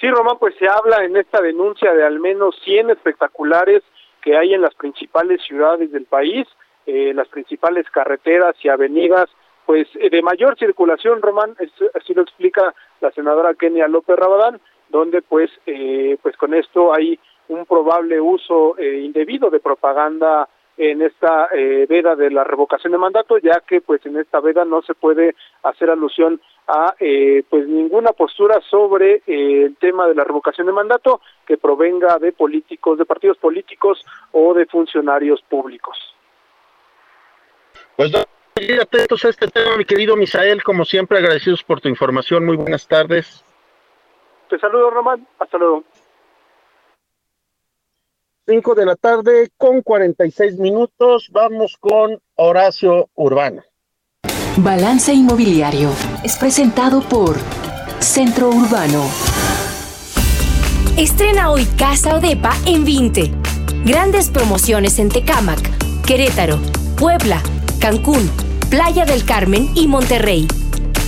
Sí, Román, pues se habla en esta denuncia de al menos 100 espectaculares que hay en las principales ciudades del país, eh, las principales carreteras y avenidas, pues eh, de mayor circulación, Román, así lo explica la senadora Kenia López Rabadán, donde pues, eh, pues con esto hay un probable uso indebido de propaganda en esta eh, veda de la revocación de mandato, ya que pues en esta veda no se puede hacer alusión a eh, pues ninguna postura sobre eh, el tema de la revocación de mandato que provenga de políticos, de partidos políticos o de funcionarios públicos. Pues atentos a este tema, mi querido Misael, como siempre agradecidos por tu información. Muy buenas tardes. Te saludo, Román. Hasta luego. 5 de la tarde con 46 minutos. Vamos con Horacio Urbano. Balance Inmobiliario es presentado por Centro Urbano. Estrena hoy Casa Odepa en 20. Grandes promociones en Tecámac, Querétaro, Puebla, Cancún, Playa del Carmen y Monterrey.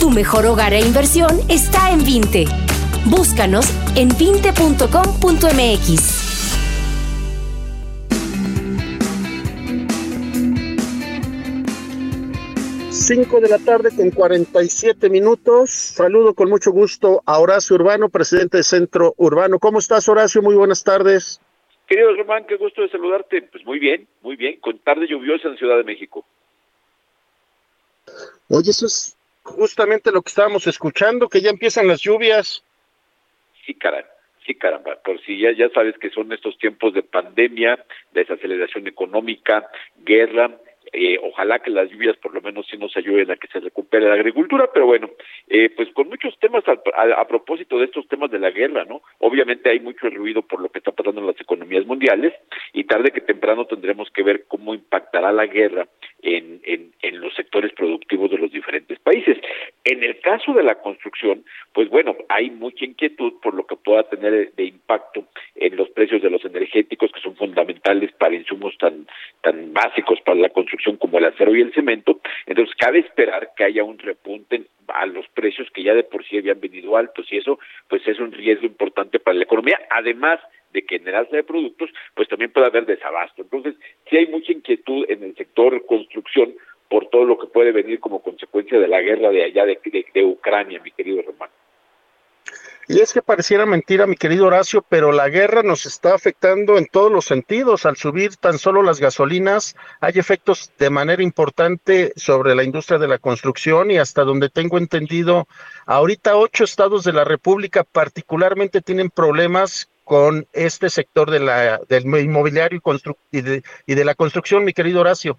Tu mejor hogar e inversión está en 20. Búscanos en 20.com.mx. 5 de la tarde con 47 minutos. Saludo con mucho gusto a Horacio Urbano, presidente de Centro Urbano. ¿Cómo estás, Horacio? Muy buenas tardes. Querido Román, qué gusto de saludarte. Pues muy bien, muy bien, con tarde lluviosa en Ciudad de México. Oye, eso es justamente lo que estábamos escuchando, que ya empiezan las lluvias. Sí, caramba. Sí, caramba, por si ya, ya sabes que son estos tiempos de pandemia, desaceleración económica, guerra, eh, ojalá que las lluvias por lo menos sí nos ayuden a que se recupere la agricultura, pero bueno, eh, pues con muchos temas a, propósito de estos temas de la guerra, ¿no? Obviamente hay mucho ruido por lo que está pasando en las economías mundiales y tarde que temprano tendremos que ver cómo impactará la guerra en, en, en los sectores productivos de los diferentes países. En el caso de la construcción, pues bueno, hay mucha inquietud por lo que pueda tener de impacto en los precios de los energéticos que son fundamentales para insumos tan, tan básicos para la construcción como el acero y el cemento, entonces cabe esperar que haya un repunte a los precios que ya de por sí habían venido altos y eso pues es un riesgo importante para la economía, además de que en el alza de productos pues también puede haber desabasto. Entonces, sí hay mucha inquietud en el sector construcción por todo lo que puede venir como consecuencia de la guerra de allá de, de Ucrania, mi querido Román. Y es que pareciera mentira, mi querido Horacio, pero la guerra nos está afectando en todos los sentidos. Al subir tan solo las gasolinas, hay efectos de manera importante sobre la industria de la construcción y hasta donde tengo entendido, ahorita ocho estados de la República particularmente tienen problemas con este sector de la, del inmobiliario y, y, de, y de la construcción, mi querido Horacio.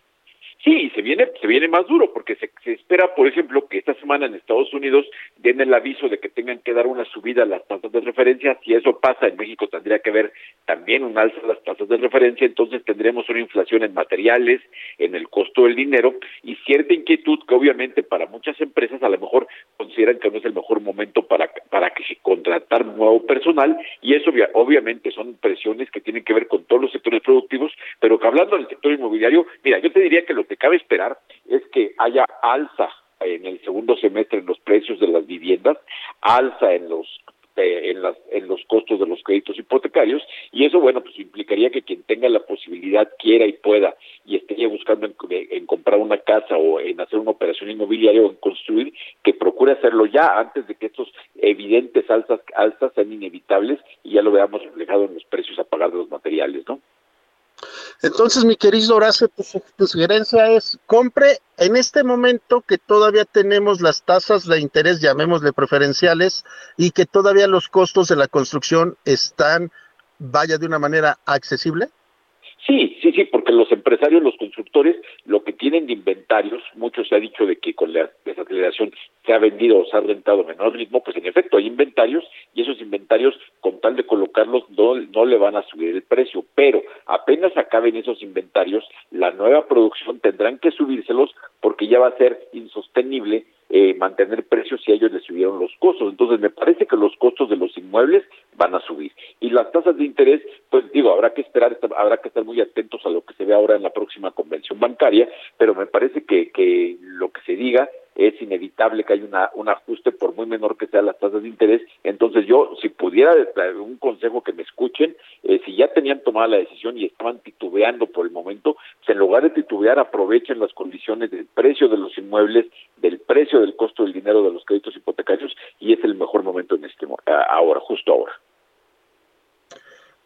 Sí, se viene, se viene más duro porque se, se, espera, por ejemplo, que esta semana en Estados Unidos den el aviso de que tengan que dar una subida a las tasas de referencia. Si eso pasa, en México tendría que haber también un alza de las tasas de referencia. Entonces tendremos una inflación en materiales, en el costo del dinero y cierta inquietud que obviamente para muchas empresas a lo mejor consideran que no es el mejor momento para, para que contratar nuevo personal y eso obviamente son presiones que tienen que ver con todos los sectores productivos, pero que hablando del sector inmobiliario, mira, yo te diría que lo que cabe esperar es que haya alza en el segundo semestre en los precios de las viviendas, alza en los eh, en, las, en los costos de los créditos hipotecarios y eso bueno pues implicaría que quien tenga la posibilidad quiera y pueda y esté ya buscando en, comprar una casa o en hacer una operación inmobiliaria o en construir que procure hacerlo ya antes de que estos evidentes alzas alzas sean inevitables y ya lo veamos reflejado en los precios a pagar de los materiales no entonces, mi querido Horacio, tu, sugerencia es compre en este momento que todavía tenemos las tasas de interés, llamémosle preferenciales, y que todavía los costos de la construcción están, vaya, de una manera accesible. Sí, sí, sí, porque los empresarios, los constructores, lo que tienen de inventarios, mucho se ha dicho de que con la desaceleración se ha vendido o se ha rentado a menor ritmo, pues en efecto hay inventarios y esos inventarios, con tal de colocarlos, no, no le van a subir el precio, pero apenas acaben esos inventarios, la nueva producción tendrán que subírselos porque ya va a ser insostenible eh, mantener precios si ellos les subieron los costos. Entonces, me parece que los costos de los inmuebles van a subir. Y las tasas de interés, pues digo, habrá que esperar, habrá que estar muy atentos a lo que se ve ahora en la próxima convención bancaria, pero me parece que, que lo que se diga es inevitable que haya una, un ajuste por muy menor que sean las tasas de interés. Entonces yo, si pudiera un consejo que me escuchen, eh, si ya tenían tomada la decisión y estaban titubeando por el momento, pues en lugar de titubear aprovechen las condiciones del precio de los inmuebles, del precio del costo del dinero de los créditos hipotecarios y es el mejor momento en este ahora, justo ahora.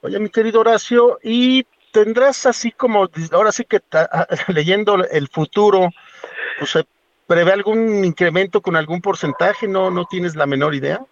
Oye, mi querido Horacio, y tendrás así como, ahora sí que leyendo el futuro, pues ¿Prevé algún incremento con algún porcentaje? ¿No, no tienes la menor idea?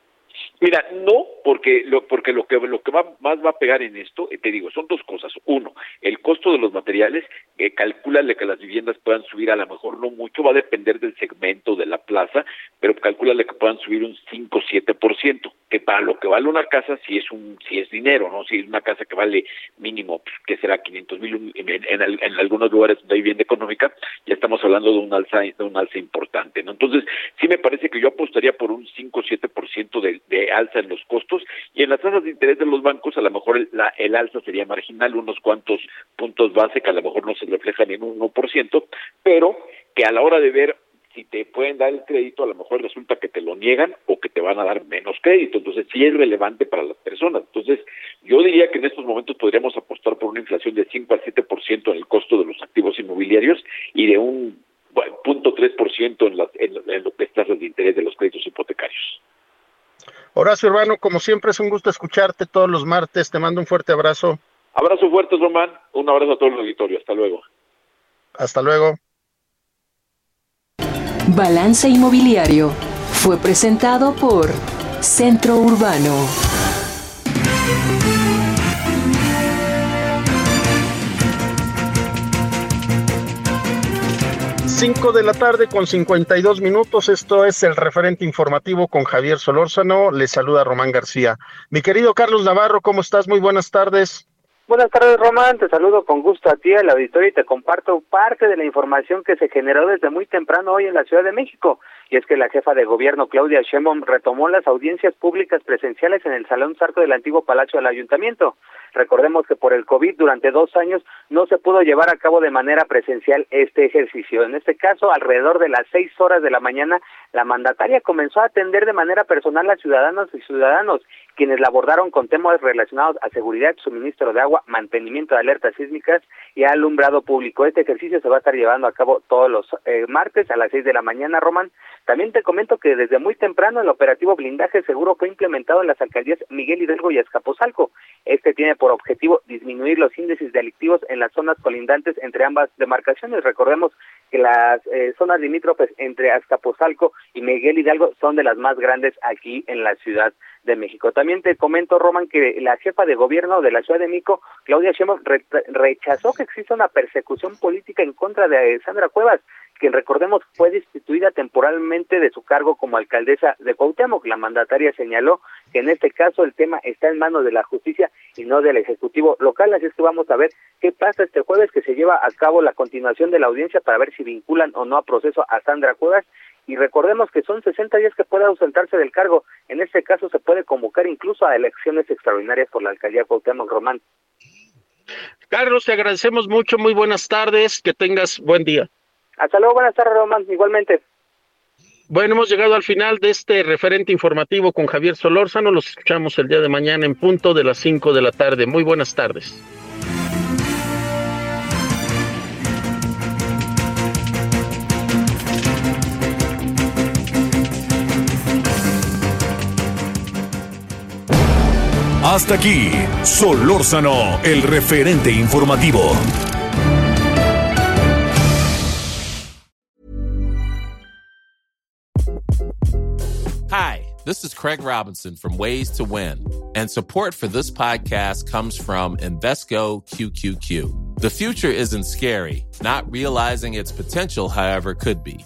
Mira, no, porque lo, porque lo que lo que va, más va a pegar en esto, eh, te digo, son dos cosas. Uno, el costo de los materiales, eh, calcúlale que las viviendas puedan subir a lo mejor no mucho, va a depender del segmento de la plaza, pero calcúlale que puedan subir un 5 7%, que para lo que vale una casa si es un si es dinero, ¿no? Si es una casa que vale mínimo, pues, que será 500 mil en, en, algunos lugares donde vivienda económica, ya estamos hablando de un alza de un alza importante, ¿no? Entonces, sí me parece que yo apostaría por un 5 7% de, de alza en los costos y en las tasas de interés de los bancos a lo mejor el, la, el alza sería marginal, unos cuantos puntos base que a lo mejor no se reflejan en un 1%, pero que a la hora de ver si te pueden dar el crédito, a lo mejor resulta que te lo niegan o que te van a dar menos crédito. Entonces, sí es relevante para las personas. Entonces, yo diría que en estos momentos podríamos apostar por una inflación de 5 al 7% en el costo de los activos inmobiliarios y de un bueno, punto 3% en, en lo que es tasas de interés de los créditos hipotecarios. Horacio Urbano, como siempre es un gusto escucharte todos los martes. Te mando un fuerte abrazo. Abrazo fuerte, Román. Un abrazo a todo el auditorio. Hasta luego. Hasta luego. Balance Inmobiliario fue presentado por Centro Urbano. 5 de la tarde con 52 minutos. Esto es el referente informativo con Javier Solórzano. Le saluda Román García. Mi querido Carlos Navarro, ¿cómo estás? Muy buenas tardes. Buenas tardes, Román. Te saludo con gusto a ti, al auditorio, y te comparto parte de la información que se generó desde muy temprano hoy en la Ciudad de México. Y es que la jefa de gobierno, Claudia Sheinbaum, retomó las audiencias públicas presenciales en el Salón Sarco del antiguo Palacio del Ayuntamiento. Recordemos que por el COVID durante dos años no se pudo llevar a cabo de manera presencial este ejercicio. En este caso, alrededor de las seis horas de la mañana, la mandataria comenzó a atender de manera personal a ciudadanos y ciudadanos, quienes la abordaron con temas relacionados a seguridad, suministro de agua, mantenimiento de alertas sísmicas y alumbrado público. Este ejercicio se va a estar llevando a cabo todos los eh, martes a las seis de la mañana, Román. También te comento que desde muy temprano el operativo blindaje seguro fue implementado en las alcaldías Miguel Hidalgo y Azcapotzalco. Este tiene por objetivo disminuir los índices delictivos en las zonas colindantes entre ambas demarcaciones. Recordemos que las eh, zonas limítrofes entre Azcapotzalco y Miguel Hidalgo son de las más grandes aquí en la Ciudad de México. También te comento, Roman, que la jefa de gobierno de la Ciudad de México, Claudia Sheinbaum, rechazó que exista una persecución política en contra de Sandra Cuevas quien recordemos fue destituida temporalmente de su cargo como alcaldesa de Cuauhtémoc. La mandataria señaló que en este caso el tema está en manos de la justicia y no del Ejecutivo local. Así es que vamos a ver qué pasa este jueves que se lleva a cabo la continuación de la audiencia para ver si vinculan o no a proceso a Sandra Cuevas. Y recordemos que son 60 días que puede ausentarse del cargo. En este caso se puede convocar incluso a elecciones extraordinarias por la alcaldía Cuauhtémoc Román. Carlos, te agradecemos mucho. Muy buenas tardes. Que tengas buen día. Hasta luego. Buenas tardes, Román. Igualmente. Bueno, hemos llegado al final de este referente informativo con Javier Solórzano. Los escuchamos el día de mañana en punto de las 5 de la tarde. Muy buenas tardes. Hasta aquí, Solórzano, el referente informativo. Hi, this is Craig Robinson from Ways to Win, and support for this podcast comes from Invesco QQQ. The future isn't scary, not realizing its potential, however, could be.